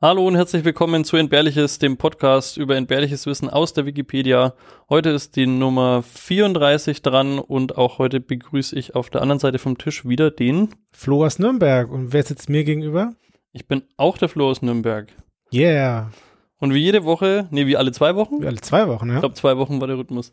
Hallo und herzlich willkommen zu Entbehrliches, dem Podcast über entbehrliches Wissen aus der Wikipedia. Heute ist die Nummer 34 dran und auch heute begrüße ich auf der anderen Seite vom Tisch wieder den Flo aus Nürnberg. Und wer sitzt mir gegenüber? Ich bin auch der Flo aus Nürnberg. Yeah. Und wie jede Woche, nee, wie alle zwei Wochen? Wie alle zwei Wochen, ja. Ich glaube, zwei Wochen war der Rhythmus.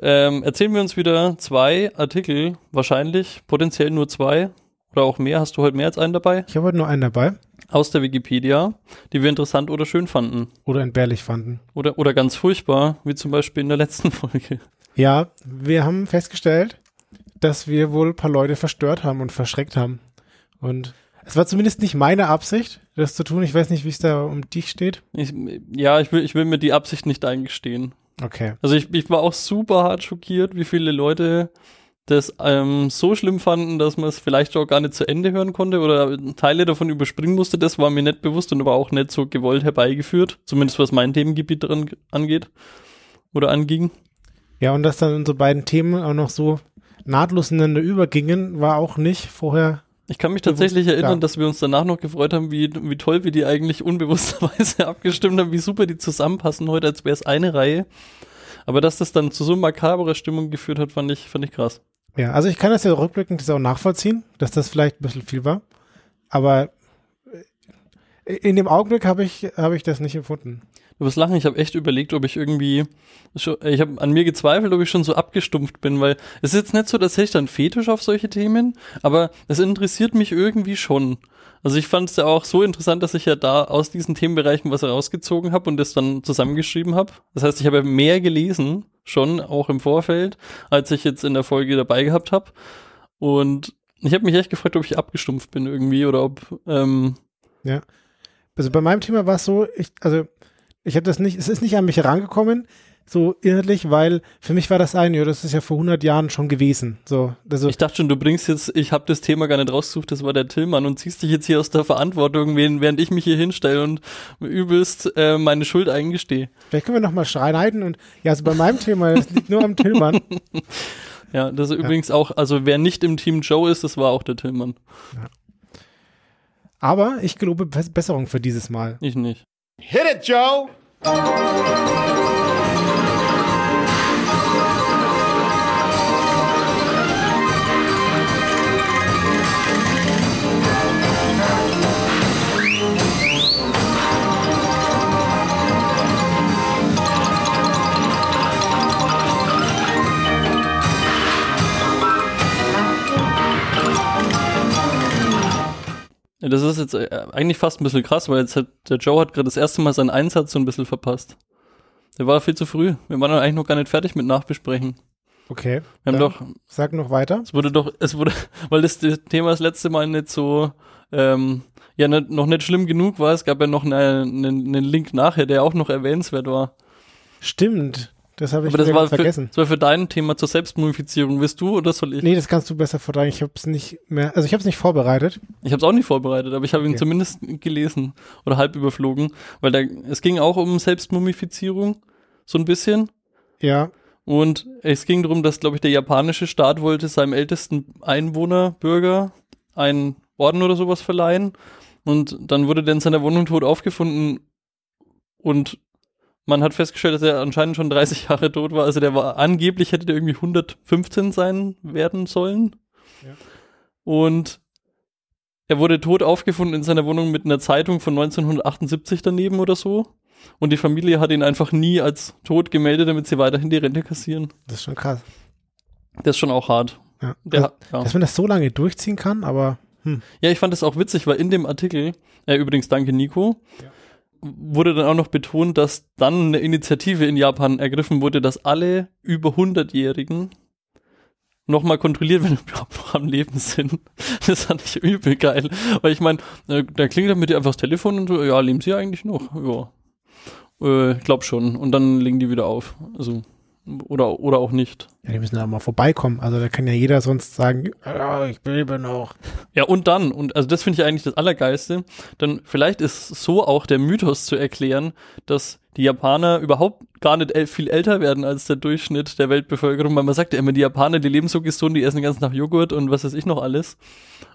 Ähm, erzählen wir uns wieder zwei Artikel, wahrscheinlich, potenziell nur zwei oder auch mehr. Hast du heute mehr als einen dabei? Ich habe heute nur einen dabei. Aus der Wikipedia, die wir interessant oder schön fanden. Oder entbehrlich fanden. Oder, oder ganz furchtbar, wie zum Beispiel in der letzten Folge. Ja, wir haben festgestellt, dass wir wohl ein paar Leute verstört haben und verschreckt haben. Und es war zumindest nicht meine Absicht, das zu tun. Ich weiß nicht, wie es da um dich steht. Ich, ja, ich will, ich will mir die Absicht nicht eingestehen. Okay. Also ich, ich war auch super hart schockiert, wie viele Leute das ähm, so schlimm fanden, dass man es vielleicht auch gar nicht zu Ende hören konnte oder Teile davon überspringen musste. Das war mir nicht bewusst und aber auch nicht so gewollt herbeigeführt. Zumindest was mein Themengebiet dran angeht oder anging. Ja, und dass dann unsere beiden Themen auch noch so nahtlos ineinander übergingen, war auch nicht vorher ich kann mich tatsächlich erinnern, klar. dass wir uns danach noch gefreut haben, wie, wie toll wir die eigentlich unbewussterweise abgestimmt haben, wie super die zusammenpassen heute, als wäre es eine Reihe. Aber dass das dann zu so makaberer Stimmung geführt hat, fand ich, fand ich krass. Ja, also ich kann das ja rückblickend auch nachvollziehen, dass das vielleicht ein bisschen viel war. Aber in dem Augenblick habe ich, habe ich das nicht empfunden. Du wirst lachen, ich habe echt überlegt, ob ich irgendwie, ich habe an mir gezweifelt, ob ich schon so abgestumpft bin, weil es ist jetzt nicht so, dass ich dann Fetisch auf solche Themen, aber es interessiert mich irgendwie schon. Also ich fand es ja auch so interessant, dass ich ja da aus diesen Themenbereichen was herausgezogen habe und das dann zusammengeschrieben habe. Das heißt, ich habe mehr gelesen, schon auch im Vorfeld, als ich jetzt in der Folge dabei gehabt habe. Und ich habe mich echt gefragt, ob ich abgestumpft bin irgendwie oder ob ähm, ja. Also bei meinem Thema war es so, ich, also ich habe das nicht, es ist nicht an mich herangekommen, so inhaltlich, weil für mich war das ein, ja, das ist ja vor 100 Jahren schon gewesen. So, also ich dachte schon, du bringst jetzt, ich habe das Thema gar nicht rausgesucht, das war der Tillmann und ziehst dich jetzt hier aus der Verantwortung, während ich mich hier hinstelle und übelst äh, meine Schuld eingestehe. Vielleicht können wir nochmal schreien und ja, also bei meinem Thema, das liegt nur am Tillmann. Ja, das ist ja. übrigens auch, also wer nicht im Team Joe ist, das war auch der Tillmann. Ja. Aber ich gelobe Besserung für dieses Mal. Ich nicht. Hit it, Joe! Das ist jetzt äh, eigentlich fast ein bisschen krass, weil jetzt hat der Joe hat gerade das erste Mal seinen Einsatz so ein bisschen verpasst. Der war viel zu früh. Wir waren dann eigentlich noch gar nicht fertig mit Nachbesprechen. Okay. Wir haben doch. Sag noch weiter. Es wurde doch, es wurde, weil das, das Thema das letzte Mal nicht so, ähm, ja, nicht, noch nicht schlimm genug war. Es gab ja noch einen, einen, einen Link nachher, der auch noch erwähnenswert war. Stimmt. Das habe ich Aber das war vergessen. Für, das war für dein Thema zur Selbstmumifizierung. Willst du oder soll ich? Nee, das kannst du besser vortragen. Ich habe es nicht mehr, also ich habe es nicht vorbereitet. Ich habe es auch nicht vorbereitet, aber ich habe okay. ihn zumindest gelesen oder halb überflogen, weil da, es ging auch um Selbstmumifizierung, so ein bisschen. Ja. Und es ging darum, dass, glaube ich, der japanische Staat wollte seinem ältesten Einwohner, Bürger, einen Orden oder sowas verleihen. Und dann wurde der in seiner Wohnung tot aufgefunden und man hat festgestellt, dass er anscheinend schon 30 Jahre tot war. Also der war angeblich hätte der irgendwie 115 sein werden sollen. Ja. Und er wurde tot aufgefunden in seiner Wohnung mit einer Zeitung von 1978 daneben oder so. Und die Familie hat ihn einfach nie als tot gemeldet, damit sie weiterhin die Rente kassieren. Das ist schon krass. Das ist schon auch hart. Ja. Der, also, ja. Dass man das so lange durchziehen kann, aber. Hm. Ja, ich fand das auch witzig, weil in dem Artikel, äh, übrigens danke Nico, ja wurde dann auch noch betont, dass dann eine Initiative in Japan ergriffen wurde, dass alle über 100-Jährigen nochmal kontrolliert, wenn sie überhaupt noch am Leben sind. Das fand ich übel geil. Weil ich meine, äh, da klingt dann mit dir einfach das Telefon und so, ja, leben sie eigentlich noch? Ja. Äh, glaub schon. Und dann legen die wieder auf. Also, oder, oder auch nicht. Ja, die müssen da mal vorbeikommen. Also da kann ja jeder sonst sagen, ja, ich lebe noch. Ja, und dann, und also das finde ich eigentlich das Allergeilste, dann vielleicht ist so auch der Mythos zu erklären, dass die Japaner überhaupt gar nicht el viel älter werden als der Durchschnitt der Weltbevölkerung, weil man sagt ja immer, die Japaner, die leben so gesund, die essen den ganzen Tag Joghurt und was weiß ich noch alles.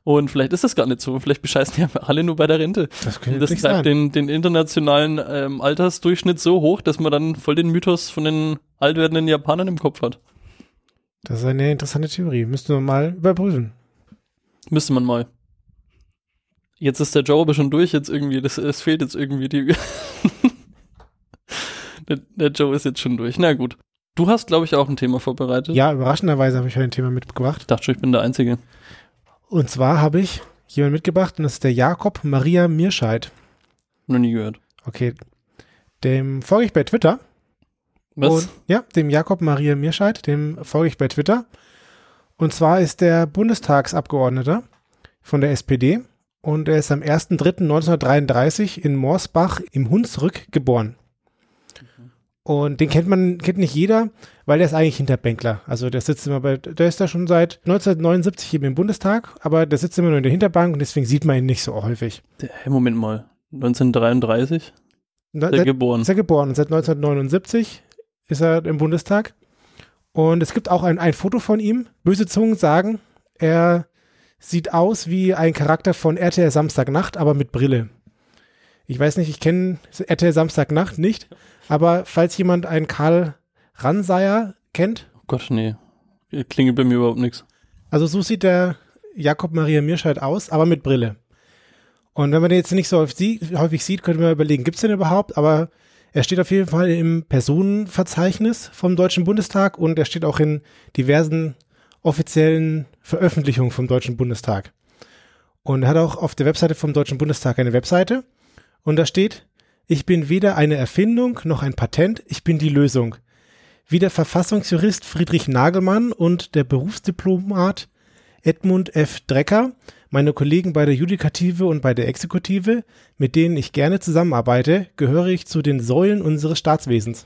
Und vielleicht ist das gar nicht so. Vielleicht bescheißen die einfach alle nur bei der Rente. Das könnte Und das nicht treibt den, den internationalen ähm, Altersdurchschnitt so hoch, dass man dann voll den Mythos von den alt werdenden Japanern im Kopf hat. Das ist eine interessante Theorie. Müssten wir mal überprüfen. Müsste man mal. Jetzt ist der Joe aber schon durch, jetzt irgendwie, das, es fehlt jetzt irgendwie die. der, der Joe ist jetzt schon durch. Na gut. Du hast, glaube ich, auch ein Thema vorbereitet. Ja, überraschenderweise habe ich heute ein Thema mitgebracht. Ich dachte schon, ich bin der Einzige. Und zwar habe ich jemanden mitgebracht und das ist der Jakob Maria Mirscheid. Noch nie gehört. Okay. Dem folge ich bei Twitter. Was? Und, ja, dem Jakob Maria Mirscheid, dem folge ich bei Twitter. Und zwar ist der Bundestagsabgeordneter von der SPD und er ist am 1.3.1933 in Morsbach im Hunsrück geboren. Und den kennt man, kennt nicht jeder, weil der ist eigentlich Hinterbänkler. Also der sitzt immer bei, der ist da schon seit 1979 eben im Bundestag, aber der sitzt immer nur in der Hinterbank und deswegen sieht man ihn nicht so häufig. Hey, Moment mal. 1933 Na, ist er seit- geboren. ist er geboren und seit 1979 ist er im Bundestag. Und es gibt auch ein, ein Foto von ihm. Böse Zungen sagen, er sieht aus wie ein Charakter von RTL Samstagnacht, aber mit Brille. Ich weiß nicht, ich kenne RTL Samstagnacht nicht, aber falls jemand einen Karl Ranseier kennt, Oh Gott, nee. Klingelt bei mir überhaupt nichts. also so sieht der Jakob Maria Mirscheid aus, aber mit Brille. Und wenn man den jetzt nicht so häufig sieht, häufig sieht könnte man überlegen, gibt es den überhaupt? Aber er steht auf jeden Fall im Personenverzeichnis vom Deutschen Bundestag und er steht auch in diversen offiziellen Veröffentlichungen vom Deutschen Bundestag. Und er hat auch auf der Webseite vom Deutschen Bundestag eine Webseite und da steht, ich bin weder eine Erfindung noch ein Patent, ich bin die Lösung. Wie der Verfassungsjurist Friedrich Nagelmann und der Berufsdiplomat Edmund F. Drecker, meine Kollegen bei der Judikative und bei der Exekutive, mit denen ich gerne zusammenarbeite, gehöre ich zu den Säulen unseres Staatswesens.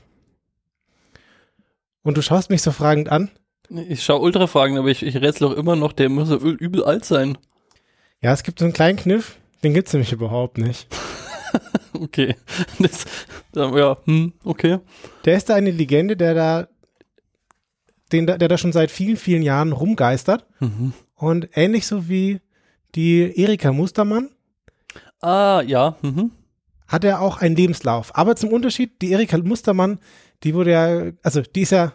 Und du schaust mich so fragend an. Ich schaue ultra fragen, aber ich, ich rätsel auch immer noch, der muss so übel, alt sein. Ja, es gibt so einen kleinen Kniff, den gibt's nämlich überhaupt nicht. Okay. Das, da- ja, hm, okay. Der ist da eine Legende, der da, den, der da schon seit vielen, vielen Jahren rumgeistert. Mhm. Und ähnlich so wie die Erika Mustermann Ah, ja. Mhm. hat er auch einen Lebenslauf. Aber zum Unterschied, die Erika Mustermann, die wurde ja, also die ist ja,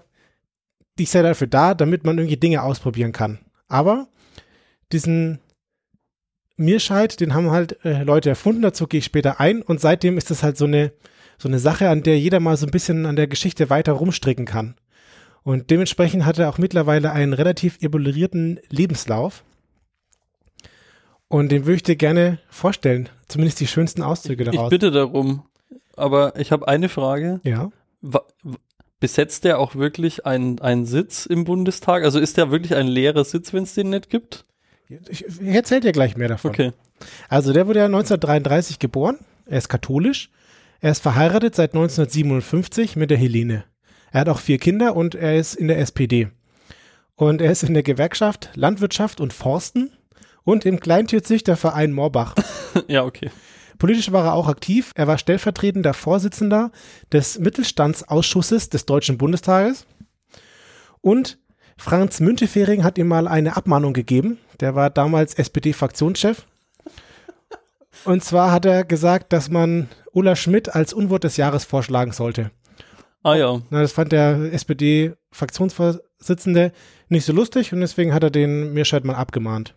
die ist ja dafür da, damit man irgendwie Dinge ausprobieren kann. Aber diesen Mirscheid, den haben halt äh, Leute erfunden, dazu gehe ich später ein und seitdem ist das halt so eine, so eine Sache, an der jeder mal so ein bisschen an der Geschichte weiter rumstricken kann. Und dementsprechend hat er auch mittlerweile einen relativ evaluierten Lebenslauf. Und den würde ich dir gerne vorstellen. Zumindest die schönsten Auszüge Ich daraus. bitte darum. Aber ich habe eine Frage. Ja. Besetzt der auch wirklich einen, einen Sitz im Bundestag? Also ist der wirklich ein leerer Sitz, wenn es den nicht gibt? Ich, ich erzähle dir gleich mehr davon. Okay. Also der wurde ja 1933 geboren. Er ist katholisch. Er ist verheiratet seit 1957 mit der Helene. Er hat auch vier Kinder und er ist in der SPD. Und er ist in der Gewerkschaft Landwirtschaft und Forsten und im Kleintierzüchterverein Moorbach. ja, okay. Politisch war er auch aktiv. Er war stellvertretender Vorsitzender des Mittelstandsausschusses des Deutschen Bundestages. Und Franz Müntefering hat ihm mal eine Abmahnung gegeben. Der war damals SPD-Fraktionschef. Und zwar hat er gesagt, dass man Ulla Schmidt als Unwort des Jahres vorschlagen sollte. Ah ja. Na, das fand der SPD-Fraktionsvorsitzende nicht so lustig und deswegen hat er den Mirscheid mal abgemahnt.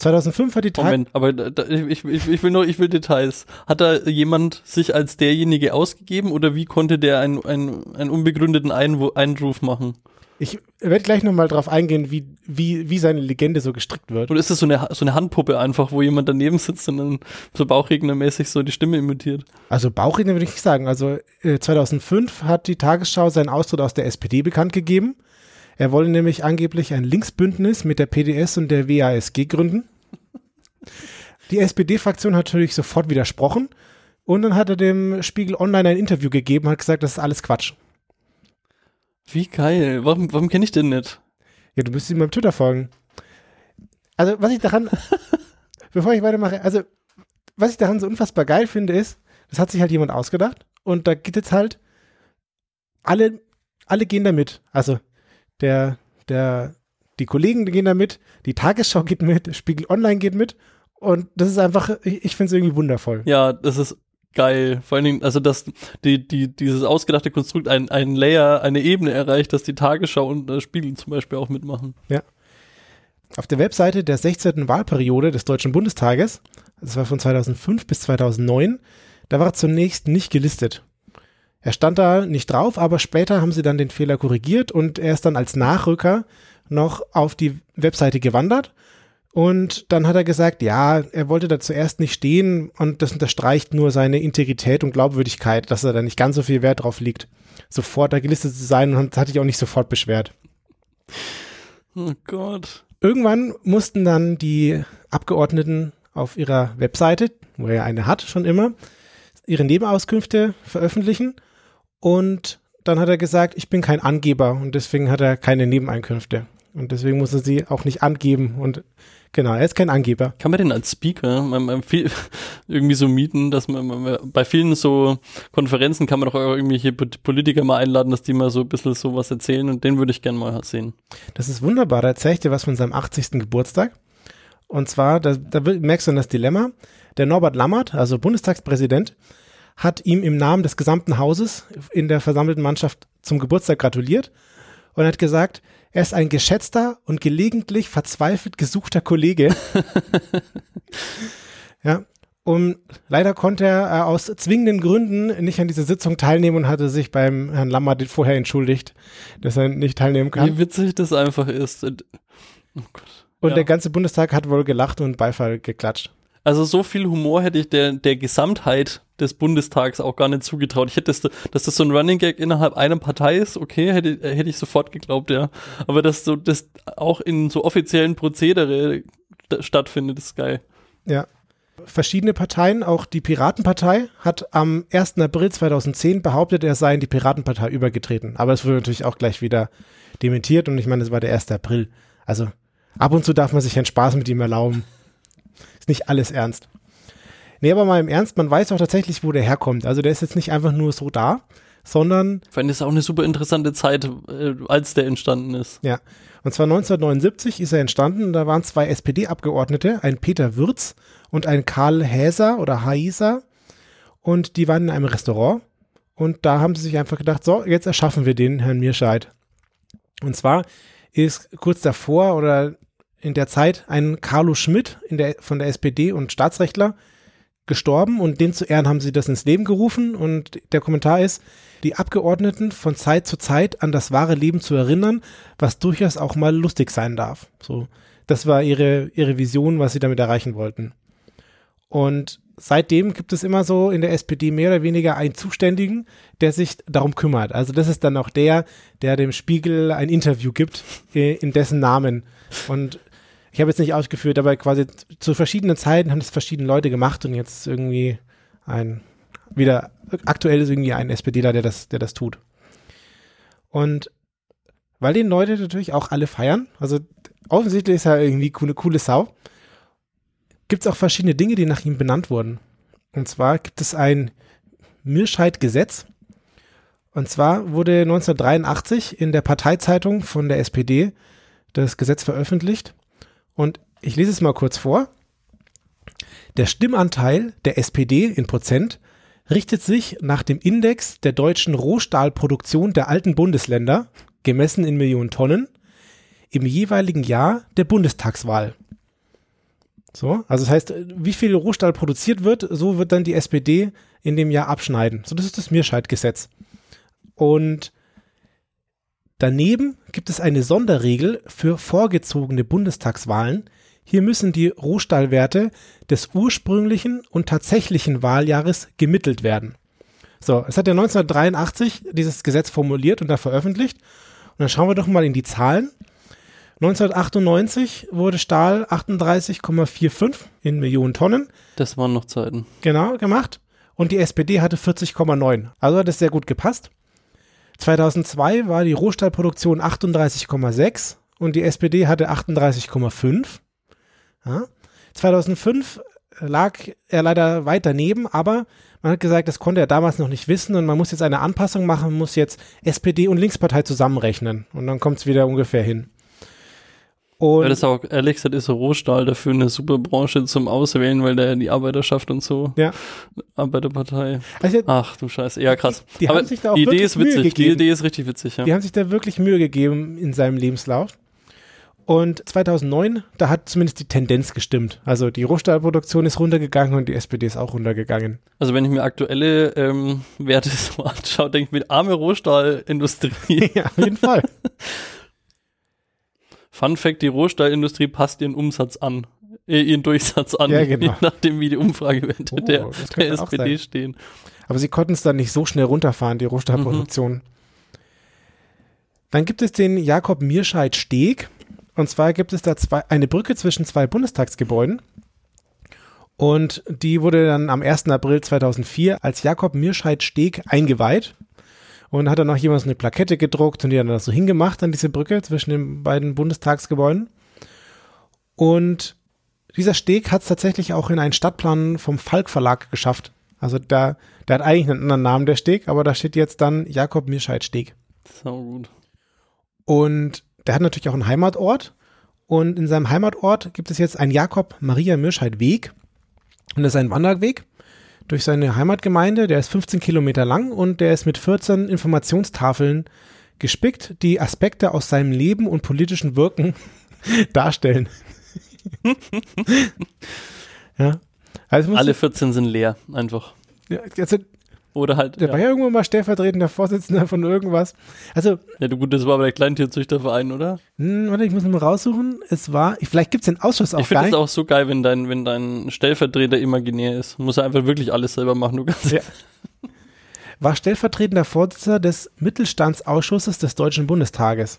2005 hat die Tag Moment, aber da, ich, ich, ich will nur, ich will Details. Hat da jemand sich als derjenige ausgegeben oder wie konnte der einen, einen, einen unbegründeten Einwu Einruf machen? Ich werde gleich nochmal drauf eingehen, wie, wie, wie seine Legende so gestrickt wird. Oder ist das so eine, so eine Handpuppe einfach, wo jemand daneben sitzt und dann so bauchrednermäßig so die Stimme imitiert? Also Bauchredner würde ich nicht sagen. Also äh, 2005 hat die Tagesschau seinen Austritt aus der SPD bekannt gegeben. Er wolle nämlich angeblich ein Linksbündnis mit der PDS und der WASG gründen. Die SPD-Fraktion hat natürlich sofort widersprochen und dann hat er dem Spiegel Online ein Interview gegeben und hat gesagt, das ist alles Quatsch. Wie geil. Warum, warum kenne ich den nicht? Ja, du müsstest ihm beim Twitter folgen. Also, was ich daran, bevor ich weitermache, also, was ich daran so unfassbar geil finde, ist, das hat sich halt jemand ausgedacht und da geht jetzt halt alle, alle gehen da mit. Also, der, der, die Kollegen gehen da mit, die Tagesschau geht mit, Spiegel Online geht mit und das ist einfach, ich, ich finde es irgendwie wundervoll. Ja, das ist geil. Vor allen Dingen, also dass die, die, dieses ausgedachte Konstrukt ein, ein Layer, eine Ebene erreicht, dass die Tagesschau und das Spiegel zum Beispiel auch mitmachen. Ja. Auf der Webseite der 16. Wahlperiode des Deutschen Bundestages, das war von 2005 bis 2009, da war zunächst nicht gelistet. Er stand da nicht drauf, aber später haben sie dann den Fehler korrigiert und er ist dann als Nachrücker noch auf die Webseite gewandert. Und dann hat er gesagt, ja, er wollte da zuerst nicht stehen und das unterstreicht nur seine Integrität und Glaubwürdigkeit, dass er da nicht ganz so viel Wert drauf liegt, sofort da gelistet zu sein und hat sich auch nicht sofort beschwert. Oh Gott. Irgendwann mussten dann die Abgeordneten auf ihrer Webseite, wo er eine hat schon immer, ihre Nebenauskünfte veröffentlichen und dann hat er gesagt, ich bin kein Angeber und deswegen hat er keine Nebeneinkünfte. Und deswegen muss er sie auch nicht angeben. Und genau, er ist kein Angeber. Kann man den als Speaker man, man viel, irgendwie so mieten, dass man, man, bei vielen so Konferenzen kann man doch auch irgendwelche Politiker mal einladen, dass die mal so ein bisschen sowas erzählen und den würde ich gerne mal sehen. Das ist wunderbar. Da erzähle ich dir was von seinem 80. Geburtstag. Und zwar, da, da merkst du das Dilemma. Der Norbert Lammert, also Bundestagspräsident, hat ihm im Namen des gesamten Hauses in der versammelten Mannschaft zum Geburtstag gratuliert und hat gesagt, er ist ein geschätzter und gelegentlich verzweifelt gesuchter Kollege. ja. Und leider konnte er aus zwingenden Gründen nicht an dieser Sitzung teilnehmen und hatte sich beim Herrn Lammert vorher entschuldigt, dass er nicht teilnehmen kann. Wie witzig das einfach ist. Oh und ja. der ganze Bundestag hat wohl gelacht und Beifall geklatscht. Also so viel Humor hätte ich der, der Gesamtheit des Bundestags auch gar nicht zugetraut. Ich hätte, das, dass das so ein Running Gag innerhalb einer Partei ist, okay, hätte, hätte ich sofort geglaubt, ja. Aber dass so das auch in so offiziellen Prozedere stattfindet, ist geil. Ja. Verschiedene Parteien, auch die Piratenpartei, hat am 1. April 2010 behauptet, er sei in die Piratenpartei übergetreten. Aber es wurde natürlich auch gleich wieder dementiert und ich meine, es war der 1. April. Also ab und zu darf man sich einen Spaß mit ihm erlauben. Ist nicht alles ernst. Nee, aber mal im Ernst, man weiß auch tatsächlich, wo der herkommt. Also der ist jetzt nicht einfach nur so da, sondern. Ich fand das auch eine super interessante Zeit, äh, als der entstanden ist. Ja. Und zwar 1979 ist er entstanden. Da waren zwei SPD-Abgeordnete, ein Peter Würz und ein Karl Häser oder Haiser. Und die waren in einem Restaurant. Und da haben sie sich einfach gedacht, so, jetzt erschaffen wir den Herrn Mirscheid. Und zwar ist kurz davor oder in der Zeit ein Carlo Schmidt der, von der SPD und Staatsrechtler gestorben und den zu Ehren haben sie das ins Leben gerufen und der Kommentar ist, die Abgeordneten von Zeit zu Zeit an das wahre Leben zu erinnern, was durchaus auch mal lustig sein darf. So, das war ihre, ihre Vision, was sie damit erreichen wollten. Und seitdem gibt es immer so in der SPD mehr oder weniger einen Zuständigen, der sich darum kümmert. Also das ist dann auch der, der dem Spiegel ein Interview gibt, äh, in dessen Namen. Und ich habe jetzt nicht ausgeführt, aber quasi zu verschiedenen Zeiten haben das verschiedene Leute gemacht und jetzt irgendwie ein, wieder, aktuell ist irgendwie ein SPDler, der das, der das tut. Und weil den Leute natürlich auch alle feiern, also offensichtlich ist er irgendwie eine coole Sau, gibt es auch verschiedene Dinge, die nach ihm benannt wurden. Und zwar gibt es ein Mirscheid-Gesetz. Und zwar wurde 1983 in der Parteizeitung von der SPD das Gesetz veröffentlicht. Und ich lese es mal kurz vor. Der Stimmanteil der SPD in Prozent richtet sich nach dem Index der deutschen Rohstahlproduktion der alten Bundesländer, gemessen in Millionen Tonnen, im jeweiligen Jahr der Bundestagswahl. So, also das heißt, wie viel Rohstahl produziert wird, so wird dann die SPD in dem Jahr abschneiden. So, das ist das Mirscheid-Gesetz. Und Daneben gibt es eine Sonderregel für vorgezogene Bundestagswahlen. Hier müssen die Rohstahlwerte des ursprünglichen und tatsächlichen Wahljahres gemittelt werden. So, es hat ja 1983 dieses Gesetz formuliert und da veröffentlicht. Und dann schauen wir doch mal in die Zahlen. 1998 wurde Stahl 38,45 in Millionen Tonnen. Das waren noch Zeiten. Genau, gemacht. Und die SPD hatte 40,9. Also hat es sehr gut gepasst. 2002 war die Rohstahlproduktion 38,6 und die SPD hatte 38,5. Ja. 2005 lag er leider weit daneben, aber man hat gesagt, das konnte er damals noch nicht wissen und man muss jetzt eine Anpassung machen, muss jetzt SPD und Linkspartei zusammenrechnen und dann kommt es wieder ungefähr hin. Und ja, das ist auch, ehrlich gesagt, ist Rohstahl dafür eine super Branche zum Auswählen, weil der die Arbeiterschaft und so. Ja. Arbeiterpartei. Also, Ach du Scheiße, ja krass. Die, die Aber die Idee ist witzig, die Idee ist richtig witzig, ja. Die haben sich da wirklich Mühe gegeben in seinem Lebenslauf. Und 2009, da hat zumindest die Tendenz gestimmt. Also die Rohstahlproduktion ist runtergegangen und die SPD ist auch runtergegangen. Also wenn ich mir aktuelle ähm, Werte so anschaue, denke ich mir, arme Rohstahlindustrie. ja, auf jeden Fall. Fun Fact, die Rohstahlindustrie passt ihren Umsatz an, äh, ihren Durchsatz an, ja, genau. je nachdem wie die Umfragewerte oh, der, der SPD stehen. Aber sie konnten es dann nicht so schnell runterfahren, die Rohstahlproduktion. Mhm. Dann gibt es den Jakob Mirscheid-Steg. Und zwar gibt es da zwei, eine Brücke zwischen zwei Bundestagsgebäuden. Und die wurde dann am 1. April 2004 als Jakob Mirscheid Steg eingeweiht. Und hat dann noch jemand so eine Plakette gedruckt und die dann da so hingemacht an diese Brücke zwischen den beiden Bundestagsgebäuden. Und dieser Steg hat es tatsächlich auch in einen Stadtplan vom Falk Verlag geschafft. Also da, der hat eigentlich einen anderen Namen, der Steg, aber da steht jetzt dann Jakob Mirscheid Steg. So gut. Und der hat natürlich auch einen Heimatort. Und in seinem Heimatort gibt es jetzt einen Jakob Maria Mirscheid Weg. Und das ist ein Wanderweg durch seine Heimatgemeinde. Der ist 15 Kilometer lang und der ist mit 14 Informationstafeln gespickt, die Aspekte aus seinem Leben und politischen Wirken darstellen. ja. Also Alle 14 sind leer, einfach. Ja, also oder halt. Der ja. war ja irgendwann mal stellvertretender Vorsitzender von irgendwas. Also. Ja, du gut, das war aber der Kleintierzüchterverein, oder? Mh, hm, warte, ich muss mal raussuchen. Es war, vielleicht gibt es den Ausschuss auch Ich finde es auch so geil, wenn dein, wenn dein Stellvertreter imaginär ist. Muss er einfach wirklich alles selber machen, du kannst. Ja. War stellvertretender Vorsitzender des Mittelstandsausschusses des Deutschen Bundestages.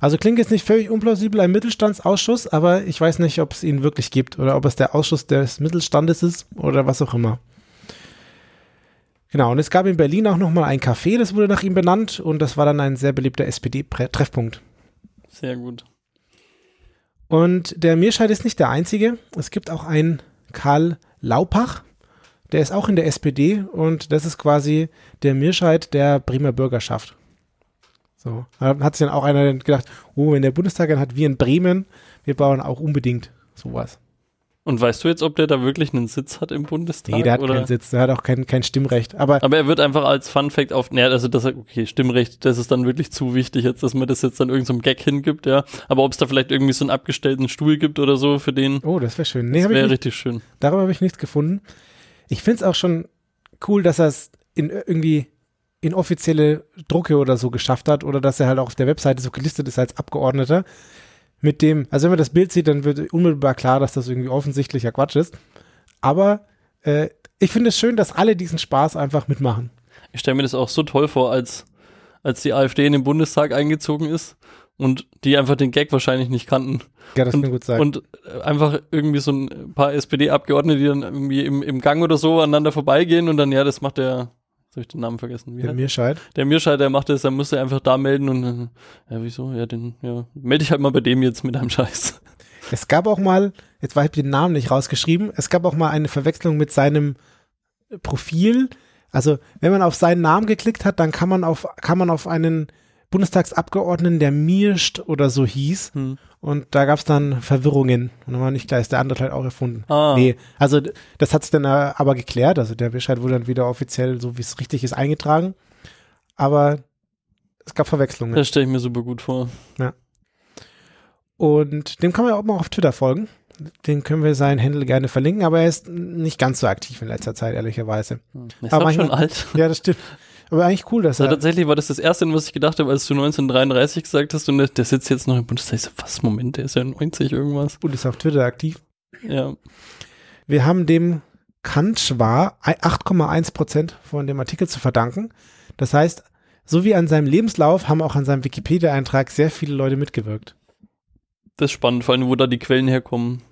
Also klingt jetzt nicht völlig unplausibel, ein Mittelstandsausschuss, aber ich weiß nicht, ob es ihn wirklich gibt oder ob es der Ausschuss des Mittelstandes ist oder was auch immer. Genau, und es gab in Berlin auch nochmal ein Café, das wurde nach ihm benannt und das war dann ein sehr beliebter SPD-Treffpunkt. Sehr gut. Und der Mirscheid ist nicht der einzige. Es gibt auch einen Karl Laupach, der ist auch in der SPD und das ist quasi der Mirscheid der Bremer Bürgerschaft. So, da hat sich dann auch einer gedacht, oh, wenn der Bundestag einen hat wie in Bremen, wir bauen auch unbedingt sowas. Und weißt du jetzt, ob der da wirklich einen Sitz hat im Bundestag? Nee, der hat oder? keinen Sitz, der hat auch kein, kein Stimmrecht. Aber, aber er wird einfach als Fun Fact auf, naja, also das, okay, Stimmrecht, das ist dann wirklich zu wichtig jetzt, dass man das jetzt dann irgendeinem so Gag hingibt, ja. Aber ob es da vielleicht irgendwie so einen abgestellten Stuhl gibt oder so für den. Oh, das wäre schön. Nee, das wäre richtig schön. Darüber habe ich nichts gefunden. Ich finde es auch schon cool, dass er es in irgendwie in offizielle Drucke oder so geschafft hat oder dass er halt auch auf der Webseite so gelistet ist als Abgeordneter mit dem, also wenn man das Bild sieht, dann wird unmittelbar klar, dass das irgendwie offensichtlicher Quatsch ist. Aber äh, ich finde es schön, dass alle diesen Spaß einfach mitmachen. Ich stelle mir das auch so toll vor, als, als die AfD in den Bundestag eingezogen ist und die einfach den Gag wahrscheinlich nicht kannten. Ja, das und, kann gut sein. Und einfach irgendwie so ein paar SPD-Abgeordnete, die dann irgendwie im, im Gang oder so aneinander vorbeigehen und dann, ja, das macht der habe ich den Namen vergessen. Wie der Mirscheid? Der Mirscheid, der macht das, der muss er einfach da melden und dann, ja, wieso? Ja, den, ja, melde ich halt mal bei dem jetzt mit einem Scheiß. Es gab auch mal, jetzt war ich den Namen nicht rausgeschrieben, es gab auch mal eine Verwechslung mit seinem Profil. Also, wenn man auf seinen Namen geklickt hat, dann kann man auf, kann man auf einen Bundestagsabgeordneten, der Mirscht oder so hieß. Hm. Und da gab es dann Verwirrungen. Und dann war nicht klar, ist der andere halt auch erfunden. Ah. Nee, also das hat sich dann äh, aber geklärt. Also der Bescheid wurde dann wieder offiziell, so wie es richtig ist, eingetragen. Aber es gab Verwechslungen. Das stelle ich mir super gut vor. Ja. Und dem kann man ja auch mal auf Twitter folgen. Den können wir seinen Handle gerne verlinken, aber er ist nicht ganz so aktiv in letzter Zeit, ehrlicherweise. Hm. Ist aber manchmal, schon alt. Ja, das stimmt. Aber eigentlich cool, dass er. tatsächlich war das das erste, was ich gedacht habe, als du 1933 gesagt hast und der, der sitzt jetzt noch im Bundestag. Ich so, was, Moment, der ist ja 90 irgendwas. Und ist auf Twitter aktiv. Ja. Wir haben dem Kantschwar 8,1 Prozent von dem Artikel zu verdanken. Das heißt, so wie an seinem Lebenslauf haben auch an seinem Wikipedia-Eintrag sehr viele Leute mitgewirkt. Das ist spannend, vor allem, wo da die Quellen herkommen.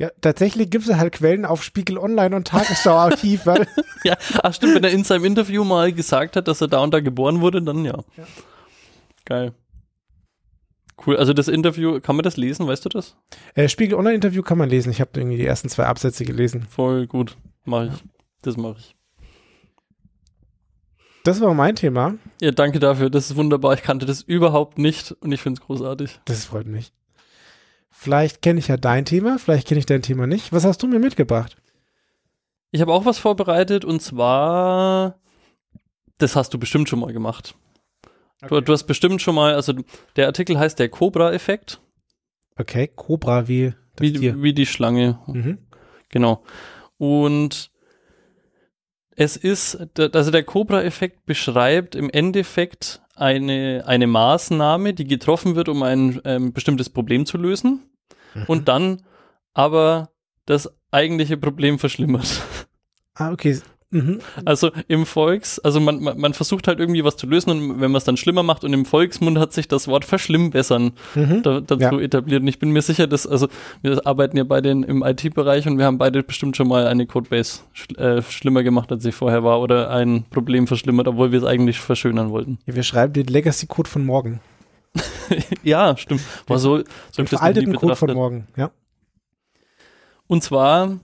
Ja, tatsächlich gibt es halt Quellen auf Spiegel Online und Tagesschau Archiv. weil- Ja, ach stimmt, wenn er in seinem Interview mal gesagt hat, dass er da und da geboren wurde, dann ja. Ja. Geil. Cool, also das Interview, kann man das lesen, weißt du das? äh, Spiegel Online Interview kann man lesen. Ich habe irgendwie die ersten zwei Absätze gelesen. Voll gut, mache ich. Das mache ich. Das war mein Thema. Ja, danke dafür, das ist wunderbar. Ich kannte das überhaupt nicht und ich finde es großartig. Das freut mich. Vielleicht kenne ich ja dein Thema, vielleicht kenne ich dein Thema nicht. Was hast du mir mitgebracht? Ich habe auch was vorbereitet und zwar, das hast du bestimmt schon mal gemacht. Du, du hast bestimmt schon mal, also der Artikel heißt der Cobra-Effekt, Okay, Cobra wie das wie, Tier. wie die Schlange. Mhm. Genau. Und es ist, also der Cobra-Effekt beschreibt im Endeffekt eine, eine Maßnahme, die getroffen wird, um ein ähm, bestimmtes Problem zu lösen Mhm. und dann aber das eigentliche Problem verschlimmert. Ah, okay. Mhm. Also im Volks, also man, man, man versucht halt irgendwie was zu lösen und wenn man es dann schlimmer macht und im Volksmund hat sich das Wort verschlimmbessern Mhm. da, dazu Ja. etabliert. Und ich bin mir sicher, dass, also wir arbeiten ja beide in, im IT-Bereich und wir haben beide bestimmt schon mal eine Codebase schl äh, schlimmer gemacht, als sie vorher war oder ein Problem verschlimmert, obwohl wir es eigentlich verschönern wollten. Ja, wir schreiben den Legacy-Code von morgen. ja, stimmt. War so, so Den ich das veralteten Code von morgen. Ja. Und zwar,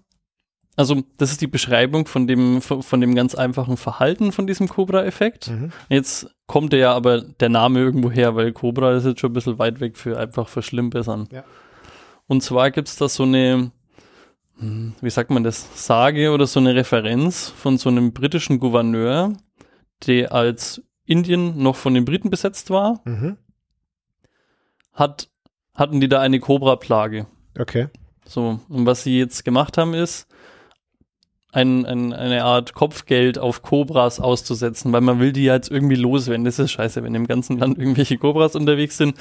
also das ist die Beschreibung von dem, von, dem ganz einfachen Verhalten von diesem Cobra-Effekt. Mhm. Jetzt kommt der ja aber der Name irgendwo her, weil Cobra ist jetzt schon ein bisschen weit weg für einfach verschlimmbessern. Ja. Und zwar gibt es da so eine, wie sagt man das, Sage oder so eine Referenz von so einem britischen Gouverneur, der als Indien noch von den Briten besetzt war, Mhm. Hat, hatten die da eine Cobra-Plage. Okay. So, und was sie jetzt gemacht haben, ist, ein, ein, eine Art Kopfgeld auf Cobras auszusetzen, weil man will die ja jetzt irgendwie loswerden. Das ist scheiße, wenn im ganzen Land irgendwelche Cobras unterwegs sind.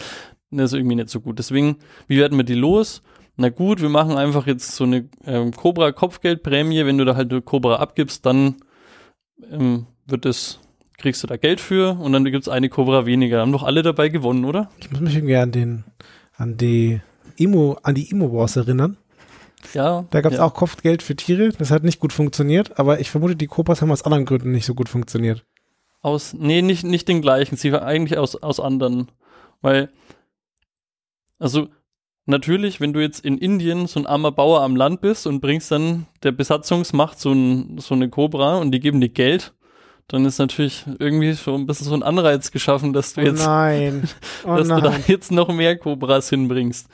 Das ist irgendwie nicht so gut. Deswegen, wie werden wir die los? Na gut, wir machen einfach jetzt so eine ähm, Cobra-Kopfgeldprämie. Wenn du da halt eine Cobra abgibst, dann ähm, wird es, kriegst du da Geld für und dann gibt's eine Cobra weniger. Haben doch alle dabei gewonnen, oder? Ich muss mich irgendwie an den, an die Emo, an die Emo-Wars erinnern. Ja. Da gab es ja. auch Kopfgeld für Tiere. Das hat nicht gut funktioniert, aber ich vermute, die Cobras haben aus anderen Gründen nicht so gut funktioniert. Aus, nee, nicht, nicht den gleichen. Sie war eigentlich aus, aus anderen. Weil, also, natürlich, wenn du jetzt in Indien so ein armer Bauer am Land bist und bringst dann der Besatzungsmacht so, ein, so eine Cobra und die geben dir Geld, dann ist natürlich irgendwie schon ein bisschen so ein Anreiz geschaffen, dass du Oh jetzt, nein. Oh dass du da nein. jetzt noch mehr Cobras hinbringst.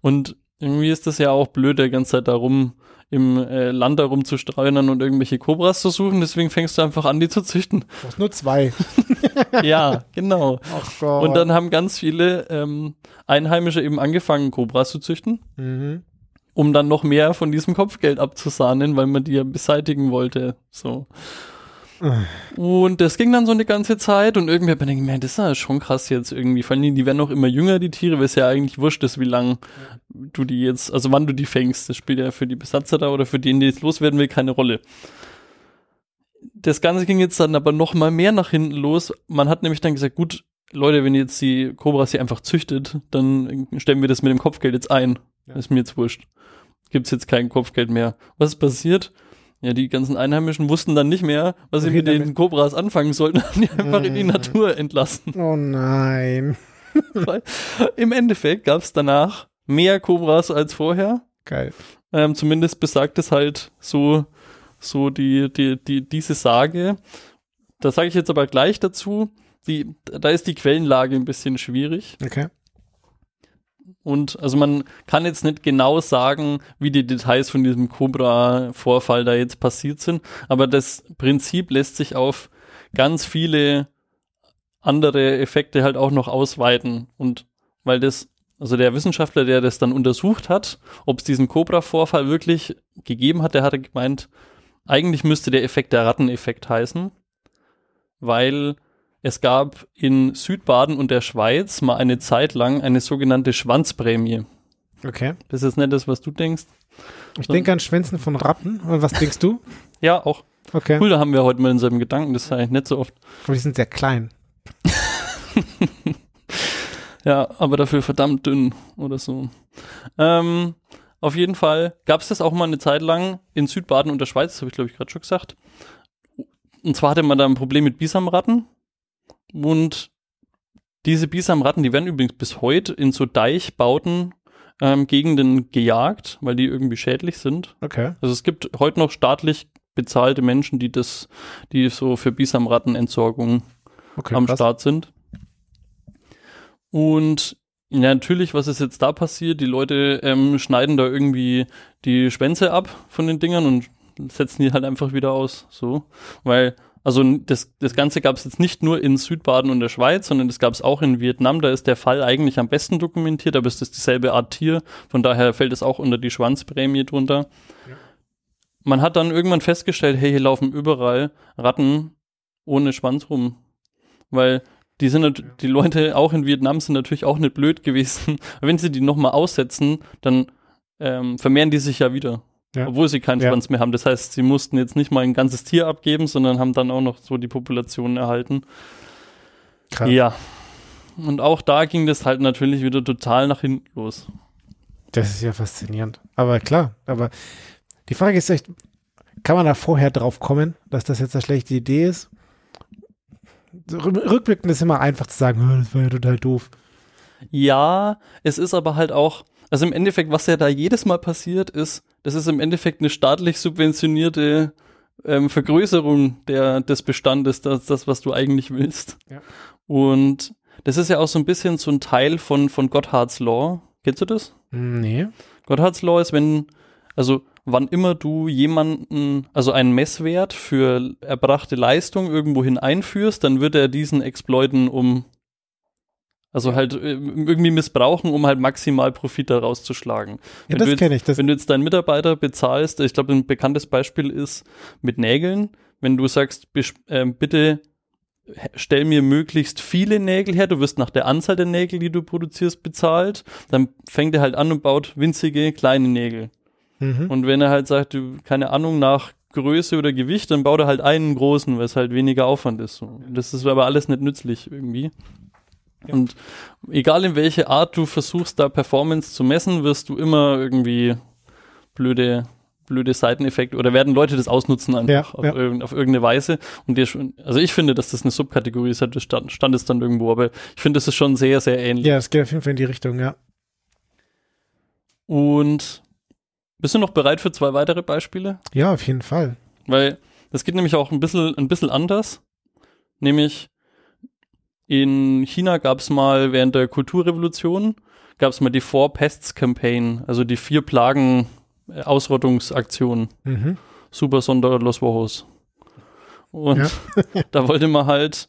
Und irgendwie ist das ja auch blöd, der ganze Zeit darum im äh, Land darum zu streunern und irgendwelche Cobras zu suchen. Deswegen fängst du einfach an, die zu züchten. Du brauchst nur zwei. ja, genau. Und dann haben ganz viele ähm, Einheimische eben angefangen, Cobras zu züchten, Mhm. um dann noch mehr von diesem Kopfgeld abzusahnen, weil man die ja beseitigen wollte. So. Und das ging dann so eine ganze Zeit und irgendwie hat man gedacht, man, das ist ja schon krass jetzt irgendwie. Vor allem, die werden auch immer jünger, die Tiere, weil es ja eigentlich wurscht ist, wie lang du die jetzt, also wann du die fängst. Das spielt ja für die Besatzer da oder für den, die jetzt loswerden will, keine Rolle. Das Ganze ging jetzt dann aber noch mal mehr nach hinten los. Man hat nämlich dann gesagt, gut, Leute, wenn ihr jetzt die Cobras hier einfach züchtet, dann stellen wir das mit dem Kopfgeld jetzt ein. Ja. Ist mir jetzt wurscht. Gibt's jetzt kein Kopfgeld mehr. Was ist passiert? Ja, die ganzen Einheimischen wussten dann nicht mehr, was sie mit den damit- Cobras anfangen sollten, haben die einfach in die. Natur entlassen. Oh nein. Im Endeffekt gab's danach mehr Cobras als vorher. Geil. Ähm, zumindest besagt es halt so, so die, die, die, diese Sage. Da sage ich jetzt aber gleich dazu. Die, da ist die Quellenlage ein bisschen schwierig. Okay. Und also man kann jetzt nicht genau sagen, wie die Details von diesem Cobra-Vorfall da jetzt passiert sind, aber das Prinzip lässt sich auf ganz viele andere Effekte halt auch noch ausweiten. Und weil das, also der Wissenschaftler, der das dann untersucht hat, ob es diesen Cobra-Vorfall wirklich gegeben hat, der hatte gemeint, eigentlich müsste der Effekt der Ratteneffekt heißen, weil es gab in Südbaden und der Schweiz mal eine Zeit lang eine sogenannte Schwanzprämie. Okay. Das ist nicht das, was du denkst. Ich denke an Schwänzen von Ratten. Und was denkst du? Ja, auch. Okay. Cool, da haben wir heute mal in seinem Gedanken, das ist eigentlich nicht so oft. Aber die sind sehr klein. Ja, aber dafür verdammt dünn oder so. Ähm, auf jeden Fall gab es das auch mal eine Zeit lang in Südbaden und der Schweiz, das habe ich glaube ich gerade schon gesagt. Und zwar hatte man da ein Problem mit Bisamratten und diese Bisamratten, die werden übrigens bis heute in so Deichbauten ähm, Gegenden gejagt, weil die irgendwie schädlich sind. Okay. Also es gibt heute noch staatlich bezahlte Menschen, die das, die so für Bisamrattenentsorgung okay am krass. Start sind. Und ja, natürlich, was ist jetzt da passiert? Die Leute ähm, schneiden da irgendwie die Schwänze ab von den Dingern und setzen die halt einfach wieder aus. So. Weil, also das, das Ganze gab es jetzt nicht nur in Südbaden und der Schweiz, sondern das gab es auch in Vietnam. Da ist der Fall eigentlich am besten dokumentiert, aber es ist dieselbe Art Tier. Von daher fällt es auch unter die Schwanzprämie drunter. Man hat dann irgendwann festgestellt, hey, hier laufen überall Ratten ohne Schwanz rum. Weil die sind die Leute auch in Vietnam sind natürlich auch nicht blöd gewesen. Wenn sie die nochmal aussetzen, dann ähm, vermehren die sich ja wieder. Ja. Obwohl sie keinen Ja. Schwanz mehr haben. Das heißt, sie mussten jetzt nicht mal ein ganzes Tier abgeben, sondern haben dann auch noch so die Population erhalten. Krass. Ja. Und auch da ging das halt natürlich wieder total nach hinten los. Das ist ja faszinierend. Aber klar, aber die Frage ist echt, kann man da vorher drauf kommen, dass das jetzt eine schlechte Idee ist? Rückblickend ist immer einfach zu sagen, "Oh, das war ja total doof. Ja, es ist aber halt auch, also im Endeffekt, was ja da jedes Mal passiert ist, das ist im Endeffekt eine staatlich subventionierte ähm, Vergrößerung der, des Bestandes, das, das, was du eigentlich willst. Ja. Und das ist ja auch so ein bisschen so ein Teil von, von Gotthards Law. Kennst du das? Nee. Gotthards Law ist, wenn, also wann immer du jemanden, also einen Messwert für erbrachte Leistung irgendwohin einführst, dann wird er diesen exploiten, um, also halt äh, irgendwie missbrauchen, um halt maximal Profit daraus zu schlagen. Ja, Wenn das du jetzt- kenne ich. Das, Wenn du jetzt deinen Mitarbeiter bezahlst, ich glaube, ein bekanntes Beispiel ist mit Nägeln. Wenn du sagst, ähm, bitte stell mir möglichst viele Nägel her, du wirst nach der Anzahl der Nägel, die du produzierst, bezahlt, dann fängt er halt an und baut winzige kleine Nägel. mhm. Und wenn er halt sagt, du, keine Ahnung, nach Größe oder Gewicht, dann baut er halt einen großen, weil es halt weniger Aufwand ist. Das ist aber alles nicht nützlich irgendwie. Ja. Und egal in welche Art du versuchst, da Performance zu messen, wirst du immer irgendwie blöde, blöde Seiteneffekte oder werden Leute das ausnutzen einfach Ja, auf, ja. irgend- auf irgendeine Weise. Und dir schon, also ich finde, dass das eine Subkategorie ist, halt des Stand, Standes dann irgendwo, aber ich finde, das ist schon sehr, sehr ähnlich. ja, es geht auf jeden Fall in die Richtung, ja. Und bist du noch bereit für zwei weitere Beispiele? Ja, auf jeden Fall. Weil das geht nämlich auch ein bisschen, ein bisschen anders. Nämlich in China gab es mal während der Kulturrevolution, gab es mal die Four Pests Campaign, also die vier Plagen Ausrottungsaktion. Mhm. Super Sonder Los Wojos. Und da wollte man halt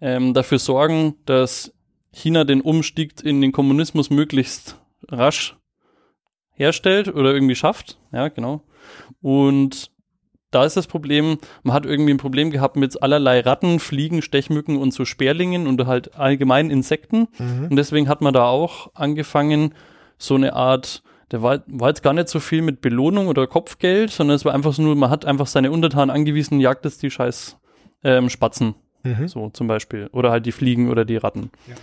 ähm, dafür sorgen, dass China den Umstieg in den Kommunismus möglichst rasch herstellt oder irgendwie schafft. Ja, genau. Und da ist das Problem, man hat irgendwie ein Problem gehabt mit allerlei Ratten, Fliegen, Stechmücken und so Sperlingen und halt allgemein Insekten. Mhm. Und deswegen hat man da auch angefangen, so eine Art, der war, war jetzt gar nicht so viel mit Belohnung oder Kopfgeld, sondern es war einfach so nur, man hat einfach seine Untertanen angewiesen, jagt jetzt die scheiß ähm, Spatzen, Mhm. so zum Beispiel. Oder halt die Fliegen oder die Ratten. Ja.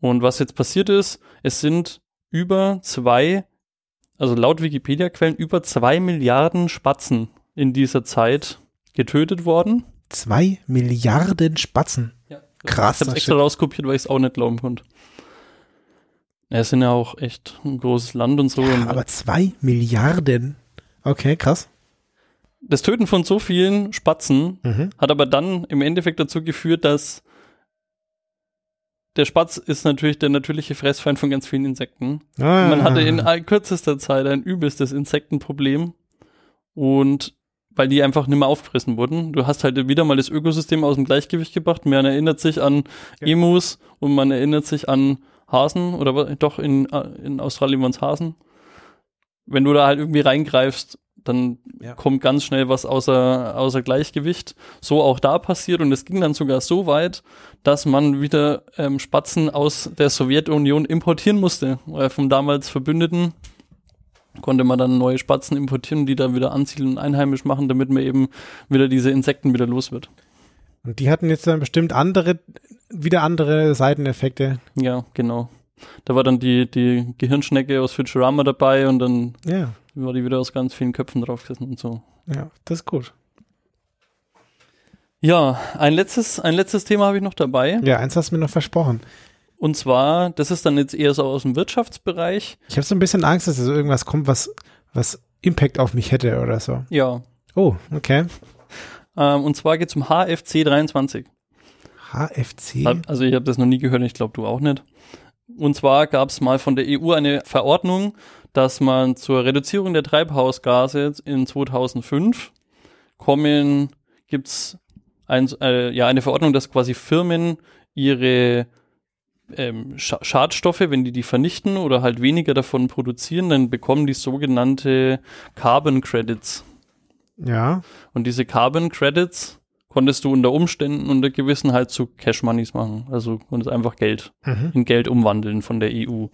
Und was jetzt passiert ist, es sind über zwei, also laut Wikipedia-Quellen, über zwei Milliarden Spatzen in dieser Zeit getötet worden. Zwei Milliarden Spatzen. Ja. Krass, Ich habe extra rauskopiert, weil ich es auch nicht glauben konnte. Ja, es sind ja auch echt ein großes Land und so. und Aber zwei Milliarden. Okay, krass. das Töten von so vielen Spatzen Mhm. hat aber dann im Endeffekt dazu geführt, dass der Spatz ist natürlich der natürliche Fressfeind von ganz vielen Insekten. Ah. Man hatte in kürzester Zeit ein übelstes Insektenproblem und weil die einfach nicht mehr aufgefressen wurden. Du hast halt wieder mal das Ökosystem aus dem Gleichgewicht gebracht. Man erinnert sich an Ja. Emus und man erinnert sich an Hasen oder doch in, in Australien waren es Hasen. Wenn du da halt irgendwie reingreifst, dann Ja. kommt ganz schnell was außer, außer Gleichgewicht. So auch da passiert und es ging dann sogar so weit, dass man wieder ähm, Spatzen aus der Sowjetunion importieren musste. Weil vom damals Verbündeten konnte man dann neue Spatzen importieren, die dann wieder ansiedeln und einheimisch machen, damit man eben wieder diese Insekten wieder los wird. Und die hatten jetzt dann bestimmt andere, wieder andere Seiteneffekte. Ja, genau. Da war dann die, die Gehirnschnecke aus Futurama dabei und dann Ja, war die wieder aus ganz vielen Köpfen drauf gesessen und so. ja, das ist gut. Ja, ein letztes, ein letztes Thema habe ich noch dabei. Ja, eins hast du mir noch versprochen. Und zwar, das ist dann jetzt eher so aus dem Wirtschaftsbereich. Ich habe so ein bisschen Angst, dass so irgendwas kommt, was, was Impact auf mich hätte oder so. Ja. Oh, okay. Ähm, und zwar geht es um HFC 23. HFC. Also ich habe das noch nie gehört, ich glaube du auch nicht. Und zwar gab es mal von der EU eine Verordnung, dass man zur Reduzierung der Treibhausgase in 2005 kommen, gibt's ein, äh, ja, eine Verordnung, dass quasi Firmen ihre ähm, Scha Schadstoffe, wenn die die vernichten oder halt weniger davon produzieren, dann bekommen die sogenannte Carbon Credits. Ja. Und diese Carbon Credits konntest du unter Umständen unter gewissen halt zu Cash Moneys machen. Also konntest einfach Geld Mhm. in Geld umwandeln von der EU.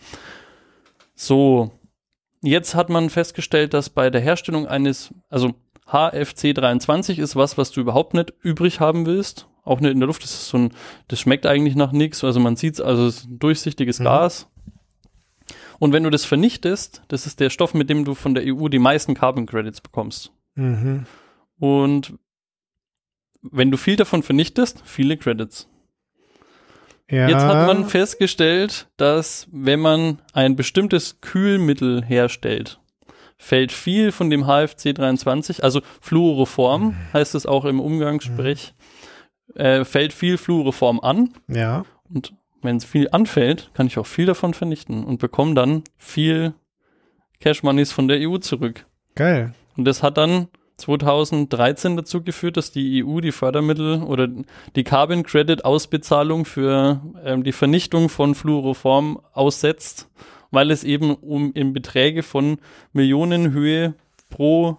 So, jetzt hat man festgestellt, dass bei der Herstellung eines, also HFC 23 ist was, was du überhaupt nicht übrig haben willst. Auch nicht in der Luft. Das ist so ein, das schmeckt eigentlich nach nichts. Also man sieht also es ist ein durchsichtiges Mhm. Gas. Und wenn du das vernichtest, das ist der Stoff, mit dem du von der EU die meisten Carbon Credits bekommst. Mhm. Und wenn du viel davon vernichtest, viele Credits. Ja. Jetzt hat man festgestellt, dass wenn man ein bestimmtes Kühlmittel herstellt, fällt viel von dem HFC 23, also Fluoroform heißt es auch im Umgangssprech, äh, fällt viel Fluoroform an Ja. und wenn es viel anfällt, kann ich auch viel davon vernichten und bekomme dann viel Cash Moneys von der EU zurück. Geil. Und das hat dann 2013 dazu geführt, dass die EU die Fördermittel oder die Carbon Credit Ausbezahlung für ähm, die Vernichtung von Fluoroform aussetzt, weil es eben um in Beträge von Millionenhöhe pro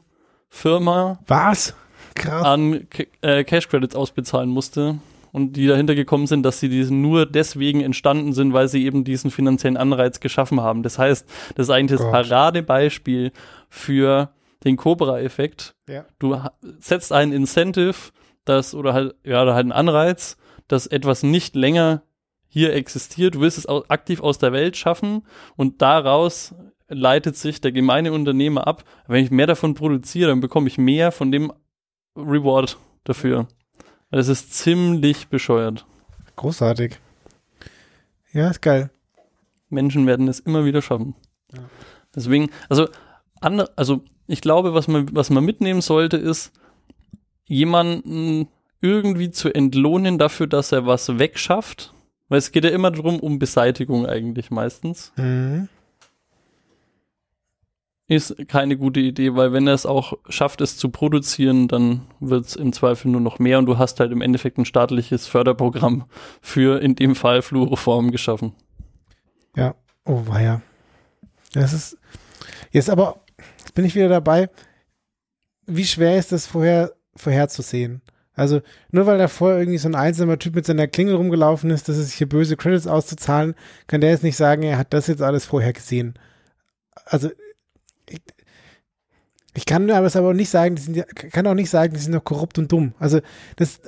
Firma Was? Krass. an äh, Cash Credits ausbezahlen musste. Und die dahinter gekommen sind, dass sie diesen nur deswegen entstanden sind, weil sie eben diesen finanziellen Anreiz geschaffen haben. Das heißt, das ist eigentlich das. Paradebeispiel für den Cobra-Effekt. Ja. Du setzt einen Incentive, das oder halt, ja, oder halt einen Anreiz, dass etwas nicht länger hier existiert. Du willst es aktiv aus der Welt schaffen und daraus leitet sich der gemeine Unternehmer ab. Wenn ich mehr davon produziere, dann bekomme ich mehr von dem Reward dafür. Das ist ziemlich bescheuert. Großartig. Ja, ist geil. Menschen werden es immer wieder schaffen. Ja. Deswegen, also, andere, also ich glaube, was man, was man mitnehmen sollte, ist, jemanden irgendwie zu entlohnen dafür, dass er was wegschafft. Weil es geht ja immer darum, um Beseitigung eigentlich meistens. Mhm. Ist keine gute Idee, weil wenn er es auch schafft, es zu produzieren, dann wird es im Zweifel nur noch mehr und du hast halt im Endeffekt ein staatliches Förderprogramm für in dem Fall Fluoroform geschaffen. Ja. Oh, weia. Das ist. Jetzt aber, jetzt bin ich wieder dabei. Wie schwer ist das vorher, vorherzusehen? Also, nur weil da vorher irgendwie so ein einsamer Typ mit seiner Klingel rumgelaufen ist, dass es hier böse Credits auszuzahlen, kann der jetzt nicht sagen, er hat das jetzt alles vorher gesehen. Also, ich, ich kann aber es aber auch nicht sagen, die sind kann auch nicht sagen, die sind doch korrupt und dumm. Also, das,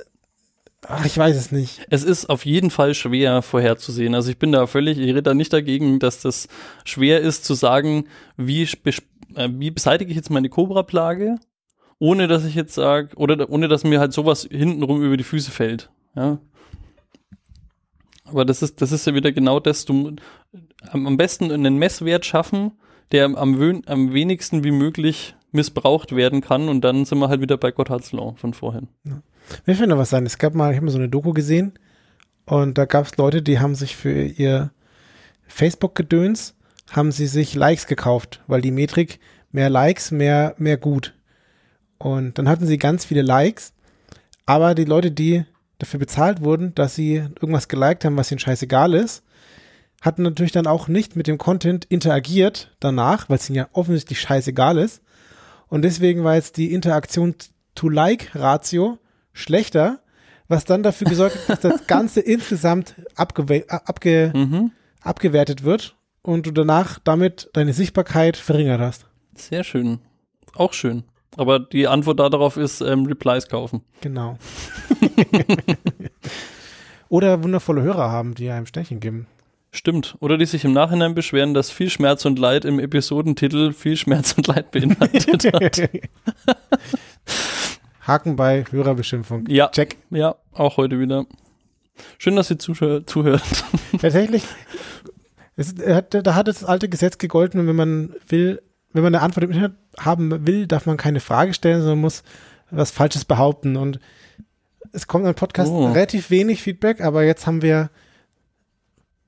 ach, ich weiß es nicht. Es ist auf jeden Fall schwer vorherzusehen. Also ich bin da völlig, ich rede da nicht dagegen, dass das schwer ist zu sagen, wie, äh, wie beseitige ich jetzt meine Cobra-Plage, ohne dass ich jetzt sage, oder ohne dass mir halt sowas hintenrum über die Füße fällt. Ja. Aber das ist, das ist ja wieder genau das, du am besten einen Messwert schaffen, der am, am wenigsten wie möglich missbraucht werden kann und dann sind wir halt wieder bei Gotthard's Law von vorhin. Mir fällt noch was sein. Es gab mal, ich habe mal so eine Doku gesehen und da gab es Leute, die haben sich für ihr Facebook-Gedöns, haben sie sich Likes gekauft, weil die Metrik mehr Likes, mehr, mehr gut. Und dann hatten sie ganz viele Likes, aber die Leute, die dafür bezahlt wurden, dass sie irgendwas geliked haben, was ihnen scheißegal ist, hatten natürlich dann auch nicht mit dem Content interagiert danach, weil es ihnen ja offensichtlich scheißegal ist. Und deswegen war jetzt die Interaktion-to-Like-Ratio schlechter, was dann dafür gesorgt hat, dass das Ganze insgesamt abgewe abge Mhm. abgewertet wird und du danach damit deine Sichtbarkeit verringert hast. Sehr schön. Auch schön. Aber die Antwort darauf ist ähm, Replies kaufen. Genau. Oder wundervolle Hörer haben, die einem Sternchen geben. Stimmt. Oder die sich im Nachhinein beschweren, dass viel Schmerz und Leid im Episodentitel viel Schmerz und Leid beinhaltet hat. Haken bei Hörerbeschimpfung. Ja. Check. Ja, auch heute wieder. Schön, dass ihr zuhör zuhört. Tatsächlich, es, da hat das alte Gesetz gegolten, wenn man will, wenn man eine Antwort im Internet haben will, darf man keine Frage stellen, sondern muss was Falsches behaupten. Und es kommt im Podcast Oh. relativ wenig Feedback, aber jetzt haben wir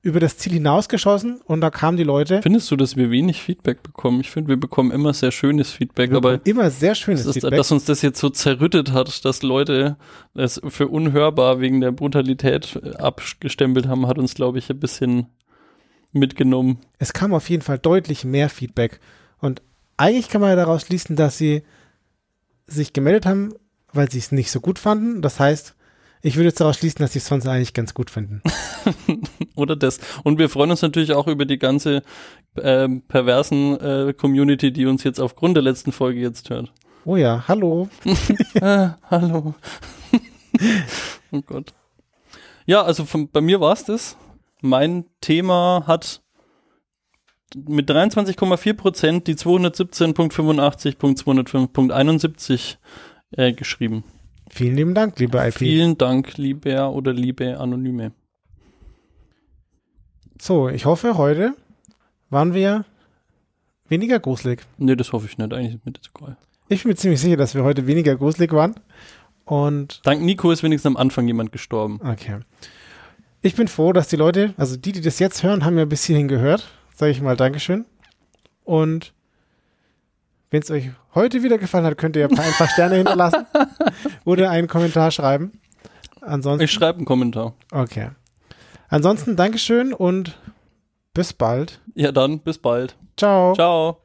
über das Ziel hinausgeschossen und da kamen die Leute. Findest du, dass wir wenig Feedback bekommen? Ich finde, wir bekommen immer sehr schönes Feedback, Wir aber immer sehr schönes das ist, Feedback. dass uns das jetzt so zerrüttet hat, dass Leute es für unhörbar wegen der Brutalität äh, abgestempelt haben, hat uns, glaube ich, ein bisschen mitgenommen. es kam auf jeden Fall deutlich mehr Feedback. Und eigentlich kann man ja daraus schließen, dass sie sich gemeldet haben, weil sie es nicht so gut fanden. Das heißt, ich würde jetzt daraus schließen, dass sie es sonst eigentlich ganz gut finden. Oder das. Und wir freuen uns natürlich auch über die ganze ähm, perversen äh, Community, die uns jetzt aufgrund der letzten Folge jetzt hört. Oh ja, hallo. ah, hallo. oh Gott. Ja, also von, bei mir war es das. Mein Thema hat mit 23,4 Prozent die 217.85.205.71 äh, geschrieben. Vielen lieben Dank, liebe IP. Vielen Dank, lieber oder liebe Anonyme. So, ich hoffe, heute waren wir weniger gruselig. Nee, das hoffe ich nicht. Eigentlich ist mir das egal. Ich bin mir ziemlich sicher, dass wir heute weniger gruselig waren. Und Dank Nico ist wenigstens am Anfang jemand gestorben. okay. Ich bin froh, dass die Leute, also die, die das jetzt hören, haben ja bis hierhin gehört. Sage ich mal Dankeschön. Und wenn es euch heute wieder gefallen hat, könnt ihr ein paar Sterne hinterlassen oder einen Kommentar schreiben. Ansonsten, Ich schreibe einen Kommentar. okay. Ansonsten Dankeschön und bis bald. Ja, dann bis bald. Ciao. Ciao.